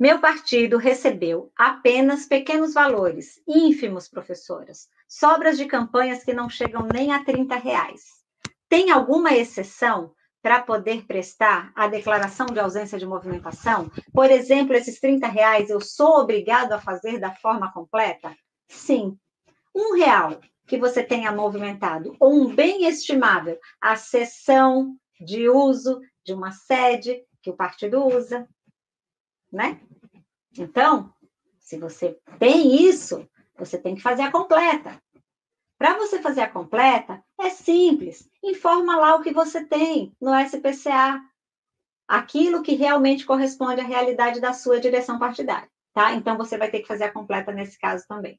Meu partido recebeu apenas pequenos valores, ínfimos, professoras, sobras de campanhas que não chegam nem a 30 reais. Tem alguma exceção para poder prestar a declaração de ausência de movimentação? Por exemplo, esses 30 reais eu sou obrigado a fazer da forma completa? Sim. Um real que você tenha movimentado, ou um bem estimável, a cessão de uso de uma sede que o partido usa, né? Então, se você tem isso, você tem que fazer a completa. Para você fazer a completa, é simples. Informa lá o que você tem no SPCA. Aquilo que realmente corresponde à realidade da sua direção partidária, tá? Então, você vai ter que fazer a completa nesse caso também.